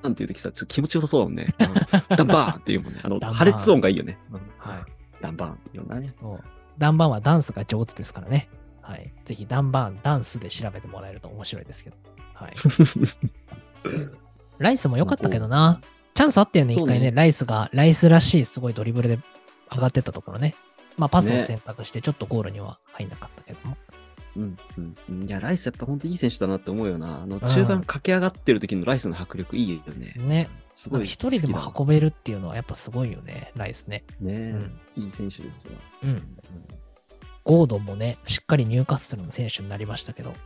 [SPEAKER 2] ーンっていう時さ、ちょっと気持ちよさそうだもんね。うんダンバーンっていうもんね。あの、破裂音がいいよね。うん
[SPEAKER 1] はい。
[SPEAKER 2] ダンバーンいうのね。
[SPEAKER 1] そうダンバーンはダンスが上手ですからね。はい。ぜひダンバーン、ダンスで調べてもらえると面白いですけど。はい。ライスも良かったけどな。チャンスあったよね、一回ね。ライスが、ライスらしいすごいドリブルで上がってったところね。まあパスを選択してちょっとゴールには入んなかったけども。
[SPEAKER 2] うんうんうん。いや、ライスやっぱ本当いい選手だなって思うよな。あの、中盤駆け上がってる時のライスの迫力いいよね。
[SPEAKER 1] ね。
[SPEAKER 2] すごい。
[SPEAKER 1] 一人でも運べるっていうのはやっぱすごいよね、ライスね。
[SPEAKER 2] べね、
[SPEAKER 1] うん
[SPEAKER 2] いい選手ですよ。
[SPEAKER 1] うん。ゴードンもね、しっかりニューカッスルの選手になりましたけど、ね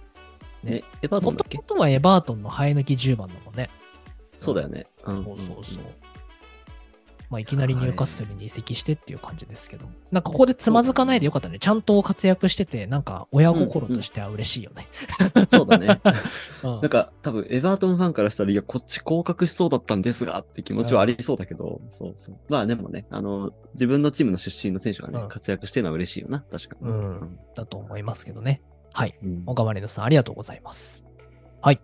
[SPEAKER 2] ね、エバートンだっけ？
[SPEAKER 1] もとはエバートンの生え抜き10番だもんね。
[SPEAKER 2] そうだよね。うん
[SPEAKER 1] そうそうそう。まあ、いきなりニューカッスルに移籍してっていう感じですけど、なんかここでつまずかないでよかったね。ちゃんと活躍してて、なんか親心としては嬉しいよね。
[SPEAKER 2] そうだね。
[SPEAKER 1] うん
[SPEAKER 2] なんか多分エバートンファンからしたら、いや、こっち降格しそうだったんですがって気持ちはありそうだけど、そうそう。まあでもね、あの、自分のチームの出身の選手がね、
[SPEAKER 1] うん
[SPEAKER 2] 活躍してるのは嬉しいよな、確かに。
[SPEAKER 1] うんだと思いますけどね。はい。
[SPEAKER 2] うん
[SPEAKER 1] 小川レノさん、ありがとうございます。はい。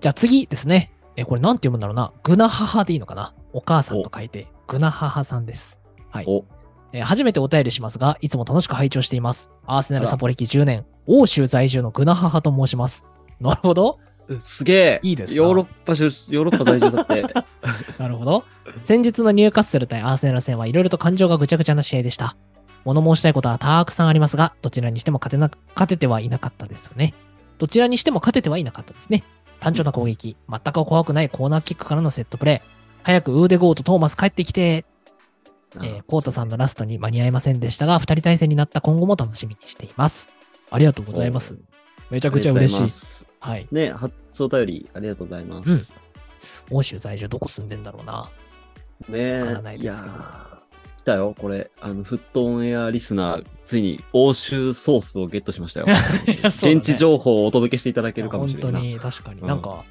[SPEAKER 1] じゃあ次ですね。え、これなんて読むんだろうな。グナハハでいいのかな？お母さんと書いて、グナハハさんです。はい。
[SPEAKER 2] お、
[SPEAKER 1] えー初めてお便りしますが、いつも楽しく拝聴しています。アーセナルサポ歴10年、欧州在住のグナハハと申します。なるほど。
[SPEAKER 2] すげえ
[SPEAKER 1] いいですな
[SPEAKER 2] ヨーロッパ出、ヨーロッパ在住だって。
[SPEAKER 1] なるほど。先日のニューカッスル対アーセナル戦はいろいろと感情がぐちゃぐちゃな試合でした。物申したいことはたくさんありますが、どちらにしても勝てな、勝ててはいなかったですよね。どちらにしても勝ててはいなかったですね。単調な攻撃、全く怖くないコーナーキックからのセットプレー。早くウーデゴーとトーマス帰ってきて、えーコートさんのラストに間に合いませんでしたが、二人対戦になった今後も楽しみにしています。ありがとうございます。めちゃくちゃ嬉しい。
[SPEAKER 2] す。
[SPEAKER 1] はい。
[SPEAKER 2] ね、初お便りありがとうございます。
[SPEAKER 1] うん欧州在住どこ住んでんだろうな。
[SPEAKER 2] ね
[SPEAKER 1] わからないですけど
[SPEAKER 2] たよ、これ。あの、フットオンエアリスナー、ついに欧州ソースをゲットしましたよ。
[SPEAKER 1] ね
[SPEAKER 2] 現地情報をお届けしていただけるかもしれない。
[SPEAKER 1] 本当に、確かに
[SPEAKER 2] うん
[SPEAKER 1] なんか、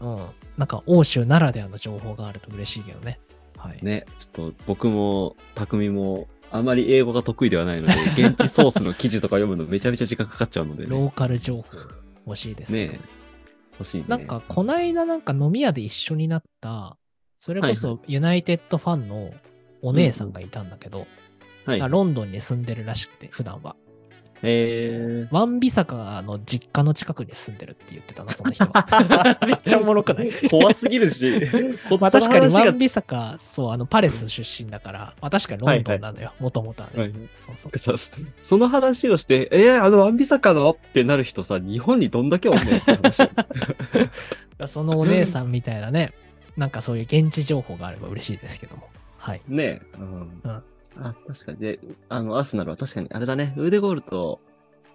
[SPEAKER 1] うん、なんか欧州ならではの情報があると嬉しいけどね。はい。
[SPEAKER 2] ね、ちょっと僕も、匠も、あまり英語が得意ではないので、現地ソースの記事とか読むのめちゃめちゃ時間かかっちゃうのでね。
[SPEAKER 1] ローカル情報欲しいですけど
[SPEAKER 2] ね欲しいね。
[SPEAKER 1] なんか、こないだなんか飲み屋で一緒になった、それこそユナイテッドファンのお姉さんがいたんだけど、
[SPEAKER 2] はい。
[SPEAKER 1] あロンドンに住んでるらしくて、普段は。
[SPEAKER 2] え
[SPEAKER 1] ワンビサカの実家の近くに住んでるって言ってたな、その人は。めっちゃおもろくない？
[SPEAKER 2] ー、怖すぎるし、
[SPEAKER 1] まあ確かにワンビサカ、そう、あの、パレス出身だから、まあ確かにロンドンなのよ、もともとはね。
[SPEAKER 2] はい
[SPEAKER 1] そうそう。
[SPEAKER 2] さその話をして、えー、あのワンビサカのってなる人さ、日本にどんだけおんねんって話を。
[SPEAKER 1] そのお姉さんみたいなね、なんかそういう現地情報があれば嬉しいですけども。はい。
[SPEAKER 2] ねえ。うん。
[SPEAKER 1] うん
[SPEAKER 2] あ、確かに。で、あの、アーセナルは確かに、あれだね、ウーデゴールと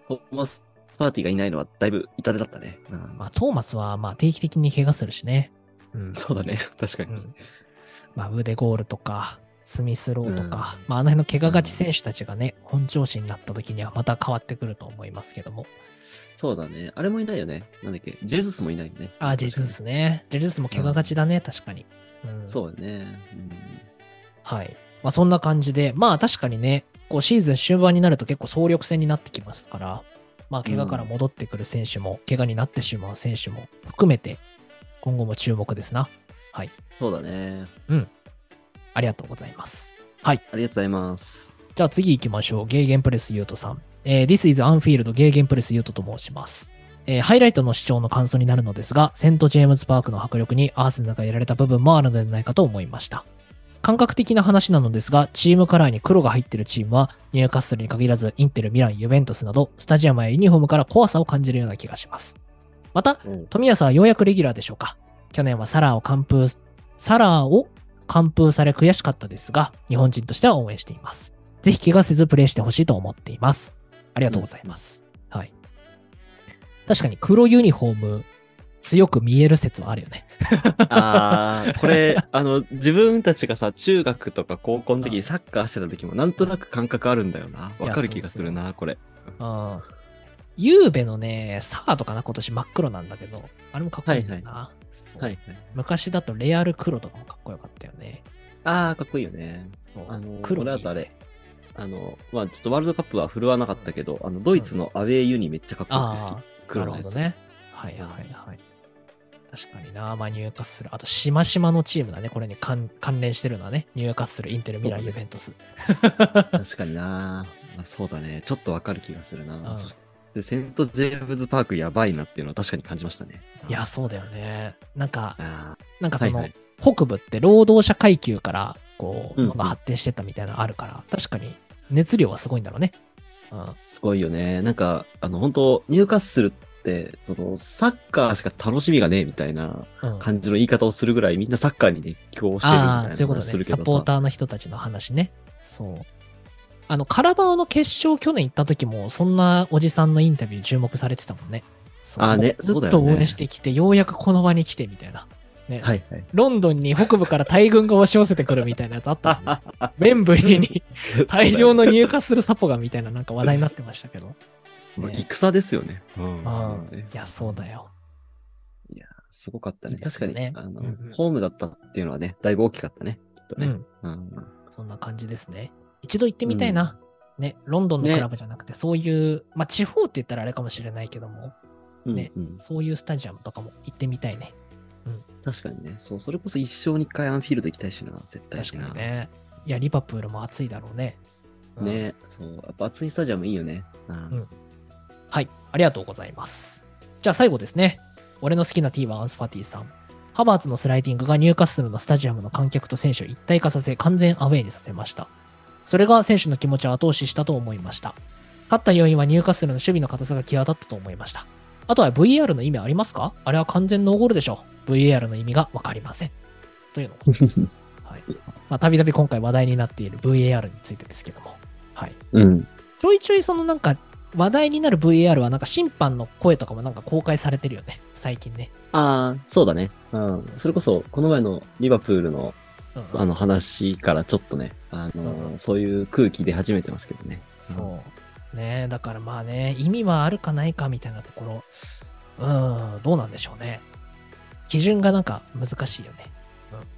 [SPEAKER 2] トーマス・パーティーがいないのはだいぶ痛手だったね。うん
[SPEAKER 1] まあ、トーマスは、まあ、定期的に怪我するしね。うん。
[SPEAKER 2] そうだね、確かに。
[SPEAKER 1] うん。まあ、腕ゴールとか、スミスローとか、まあ、あの辺の怪我がち選手たちがね、本調子になった時にはまた変わってくると思いますけども。
[SPEAKER 2] そうだね。あれもいないよね。なんだっけ、ジェズスもいないよね。
[SPEAKER 1] あ、ジェズスね。ジェズスも怪我がちだね、確かに。うん。
[SPEAKER 2] そうだね。
[SPEAKER 1] はい。まあそんな感じで、まあ確かにね、こうシーズン終盤になると結構総力戦になってきますから、まあ怪我から戻ってくる選手も、怪我になってしまう選手も含めて、今後も注目ですな。はい。
[SPEAKER 2] そうだね。
[SPEAKER 1] ありがとうございます。はい。
[SPEAKER 2] ありがとうございます。
[SPEAKER 1] じゃあ次行きましょう。ゲーゲンプレスユートさん。えー This is Unfield ゲーゲンプレスユートと申します。えーハイライトの視聴の感想になるのですが、セント・ジェームズ・パークの迫力にアーセナルがやられた部分もあるのではないかと思いました。感覚的な話なのですが、チームカラーに黒が入っているチームは、ニューカッスルに限らず、インテル、ミラン、ユベントスなど、スタジアムやユニフォームから怖さを感じるような気がします。また、富安はようやくレギュラーでしょうか。去年はサラーを完封、サラーを完封され悔しかったですが、日本人としては応援しています。ぜひ怪我せずプレイしてほしいと思っています。ありがとうございます。はい。確かに黒ユニフォーム強く見える説はあるよね。
[SPEAKER 2] ああ、これ、あの、自分たちがさ、中学とか高校の時にサッカーしてた時もなんとなく感覚あるんだよな。わかる気がするな、これ。
[SPEAKER 1] うん。ゆうべのね、サーとかな今年真っ黒なんだけど、あれもかっこいいんだよな。そう
[SPEAKER 2] はいはい。
[SPEAKER 1] 昔だとレアル黒とかもかっこよかったよね。
[SPEAKER 2] ああ、かっこいいよね。
[SPEAKER 1] そう
[SPEAKER 2] あの、
[SPEAKER 1] 黒いいね
[SPEAKER 2] 俺だとあれ、あの、まあちょっとワールドカップは振るわなかったけど、あの、ドイツのアウェーユニめっちゃかっこよくて好き。
[SPEAKER 1] ああ、
[SPEAKER 2] 黒のやつ。
[SPEAKER 1] なるほどね。はいはいはい。確かにな、まあ入荷する。あと、しましまのチームだね。これに関関連してるのはね。入荷するインテル、ミラン、
[SPEAKER 2] そうだね
[SPEAKER 1] ユベントス。
[SPEAKER 2] 確かにな、まあ、そうだね。ちょっとわかる気がするな。
[SPEAKER 1] うん
[SPEAKER 2] そして、セント・ジェームズ・パークやばいなっていうのは確かに感じましたね。
[SPEAKER 1] いや、そうだよね。なんか、
[SPEAKER 2] あ
[SPEAKER 1] なんかその、
[SPEAKER 2] はいはい
[SPEAKER 1] 北部って労働者階級から、こう、発展してったみたいなのあるから、確かに熱量はすごいんだろうね。うん。
[SPEAKER 2] あ、すごいよね。なんか、あの、本当ニューカッスルって、その、サッカーしか楽しみがねえみたいな
[SPEAKER 1] うん、
[SPEAKER 2] 感じの言い方をするぐらいみんなサッカーに熱狂してるみたい
[SPEAKER 1] ああ、
[SPEAKER 2] な
[SPEAKER 1] そういうことね。サポーターの人たちの話ね。そう。あの、カラバオの決勝去年行った時も、そんなおじさんのインタビュー注目されてたもんね。
[SPEAKER 2] あーね
[SPEAKER 1] ずっと応援してきて、ようやくこの場に来てみたいな。ね、
[SPEAKER 2] はいはい。
[SPEAKER 1] ロンドンに北部から大軍が押し寄せてくるみたいなやつあったね。ウェンブリーに 大量の入荷するサポがみたいななんか話題になってましたけど。
[SPEAKER 2] まあ
[SPEAKER 1] ね
[SPEAKER 2] 戦ですよね。うん
[SPEAKER 1] うん
[SPEAKER 2] ね
[SPEAKER 1] いや、そうだよ。
[SPEAKER 2] すごかったね。
[SPEAKER 1] いいです
[SPEAKER 2] 確かに、あの、
[SPEAKER 1] うんうん
[SPEAKER 2] ホームだったっていうのはね、だいぶ大きかったね。きっとね。
[SPEAKER 1] うん。
[SPEAKER 2] うん
[SPEAKER 1] そんな感じですね。一度行ってみたいな。ね、ロンドンのクラブじゃなくて、そういう、まあ地方って言ったらあれかもしれないけども、
[SPEAKER 2] うん
[SPEAKER 1] ね
[SPEAKER 2] うん
[SPEAKER 1] そういうスタジアムとかも行ってみたいね。
[SPEAKER 2] 確かにね。そう、それこそ一生に一回アンフィールド行きたいしな、絶対
[SPEAKER 1] 確。かにね。いや、リバプールも暑いだろうね。うん
[SPEAKER 2] ね、そう。やっぱ暑いスタジアムいいよね。うん
[SPEAKER 1] うんはい、ありがとうございます。じゃあ最後ですね。俺の好きな T はアンスパティさん。ハバーツのスライディングがニューカッスルのスタジアムの観客と選手を一体化させ完全アウェイにさせました。それが選手の気持ちを後押ししたと思いました。勝った要因はニューカッスルの守備の硬さが際立ったと思いました。あとは VAR の意味ありますか？あれは完全ノーゴールでしょう。VAR の意味がわかりません。というのがです。はい。まあ、たびたび今回話題になっている VAR についてですけども。はい。
[SPEAKER 2] うん。
[SPEAKER 1] ちょいちょいそのなんか話題になる VAR はなんか審判の声とかもなんか公開されてるよね。最近ね。
[SPEAKER 2] ああ、そうだね。うん。それこそ、この前のリバプールの
[SPEAKER 1] うん
[SPEAKER 2] あの話からちょっとね、あの、
[SPEAKER 1] うん
[SPEAKER 2] そういう空気出始めてますけどね。
[SPEAKER 1] そう。ねだからまあね、意味はあるかないかみたいなところ、うん、どうなんでしょうね。基準がなんか難しいよね。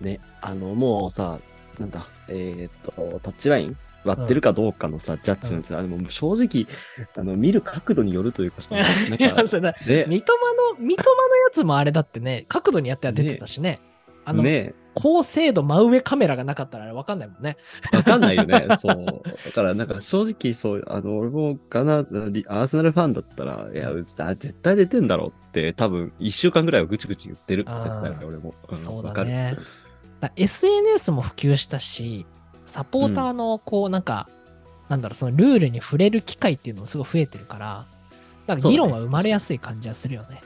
[SPEAKER 2] ね、あの、もうさ、なんだ、えーっと、タッチライン？割ってるかどうかのさ、ジャッジなんて、あの、もう正直、あの、見る角度によるというかさ、なんか、
[SPEAKER 1] 三笘の、三笘のやつもあれだってね、角度にやっては出てたしね。あの、
[SPEAKER 2] ね、
[SPEAKER 1] 高精度真上カメラがなかったらあれわかんないもんね。
[SPEAKER 2] わかんないよね、そう。だから、なんか正直、そう、あの、俺もガナ、リアーセナルファンだったら、いや、絶対出てんだろうって、多分、一週間ぐらいはぐちぐち言ってる。絶対、俺も。ん
[SPEAKER 1] そうだ
[SPEAKER 2] わかる
[SPEAKER 1] ね。だ SNS も普及したし、サポーターのこうなんか、なんだろう、そのルールに触れる機会っていうのもすごい増えてるから、なんか議論は生まれやすい感じはするよね。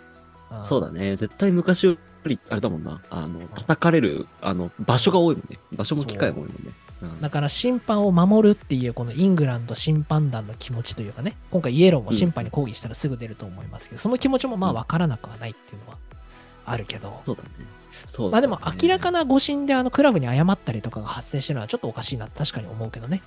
[SPEAKER 1] ん
[SPEAKER 2] そうだね。絶対昔より、あれだもんな。あの、叩かれる、あの、場所が多いもんね。場所も機会も多いもんね。うん
[SPEAKER 1] だから審判を守るっていうこのイングランド審判団の気持ちというかね、今回イエローも審判に抗議したらすぐ出ると思いますけど、その気持ちもまあ分からなくはないっていうのはあるけど、
[SPEAKER 2] そうだね。そう
[SPEAKER 1] まあでも明らかな誤審であのクラブに謝ったりとかが発生してるのはちょっとおかしいなって確かに思うけどね。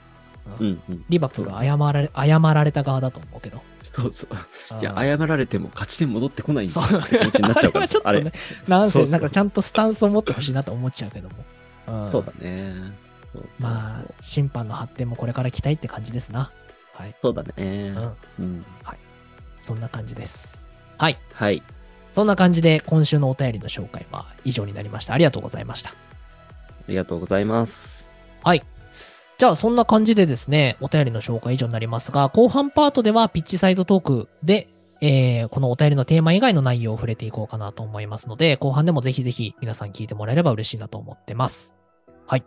[SPEAKER 2] うんうん。
[SPEAKER 1] リバプールは謝られ、謝られた側だと思うけど。
[SPEAKER 2] そうそう。いや、謝られても勝ち点戻ってこないんだ
[SPEAKER 1] そう
[SPEAKER 2] って気持ちになっちゃうから。
[SPEAKER 1] あれはちょっとね、なんせ、なんかちゃんとスタンスを持ってほしいなと思っちゃうけども。ん
[SPEAKER 2] そうだね。そうそうそう
[SPEAKER 1] まあ、審判の発展もこれから期待って感じですな。はい。
[SPEAKER 2] そうだね
[SPEAKER 1] うん。
[SPEAKER 2] うん。
[SPEAKER 1] そんな感じです。はい。
[SPEAKER 2] はい。
[SPEAKER 1] そんな感じで今週のお便りの紹介は以上になりました。ありがとうございました。
[SPEAKER 2] ありがとうございます。
[SPEAKER 1] はい。じゃあ、そんな感じでですね、お便りの紹介以上になりますが、後半パートではピッチサイドトークで、えーこのお便りのテーマ以外の内容を触れていこうかなと思いますので、後半でもぜひぜひ皆さん聞いてもらえれば嬉しいなと思ってます。はい。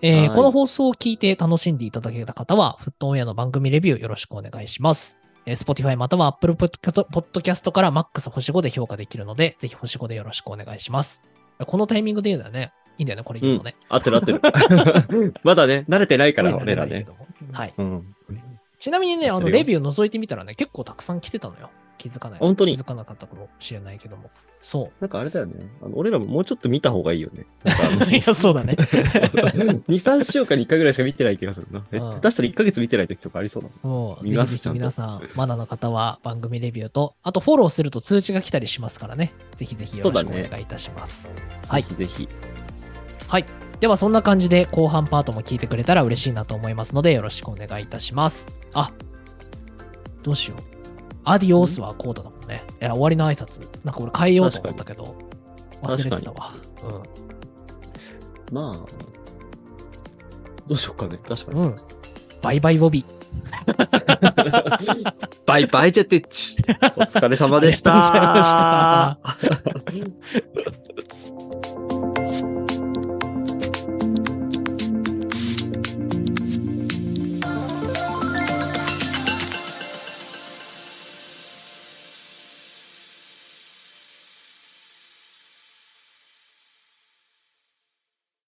[SPEAKER 1] えー
[SPEAKER 2] はい
[SPEAKER 1] この放送を聞いて楽しんでいただけた方は、フットオンエアの番組レビューよろしくお願いします。えー Spotify または Apple Podcast から MAX 星5で評価できるので、ぜひ星5でよろしくお願いします。このタイミングで言うのはね、いいんだよね、これ言うのね。
[SPEAKER 2] 合ってる合ってる。まだね、慣れてないから、俺らね。。
[SPEAKER 1] はい。
[SPEAKER 2] うん。
[SPEAKER 1] ちなみにね、あの、レビュー覗いてみたらね、結構たくさん来てたのよ。気づかない。
[SPEAKER 2] 本当に？
[SPEAKER 1] 気づかなかったかもしれないけども。そ
[SPEAKER 2] なんかあれだよね。あの俺らももうちょっと見た方がいいよね。
[SPEAKER 1] いや、そうだね。
[SPEAKER 2] 2、3週間に1回ぐらいしか見てない気がするな。え
[SPEAKER 1] うん
[SPEAKER 2] 下手したら1ヶ月見てない時とかありそうだもん。
[SPEAKER 1] ぜひ皆さん、まだの方は番組レビューと、あとフォローすると通知が来たりしますからね。ぜひぜひよろしくお願いいたします。はい
[SPEAKER 2] ぜひ。
[SPEAKER 1] はい。では、そんな感じで後半パートも聞いてくれたら嬉しいなと思いますので、よろしくお願いいたします。あ、どうしよう。アディオースはコードだもんね。いや、終わりの挨拶。なんか俺変えようと思ったけど、忘れてたわ。
[SPEAKER 2] まあ、どうしようかね。確かに。
[SPEAKER 1] うん。うん。バイバイボビー。
[SPEAKER 2] バイバイジェテッチ。お疲れ様でした。
[SPEAKER 1] ありがとうございました。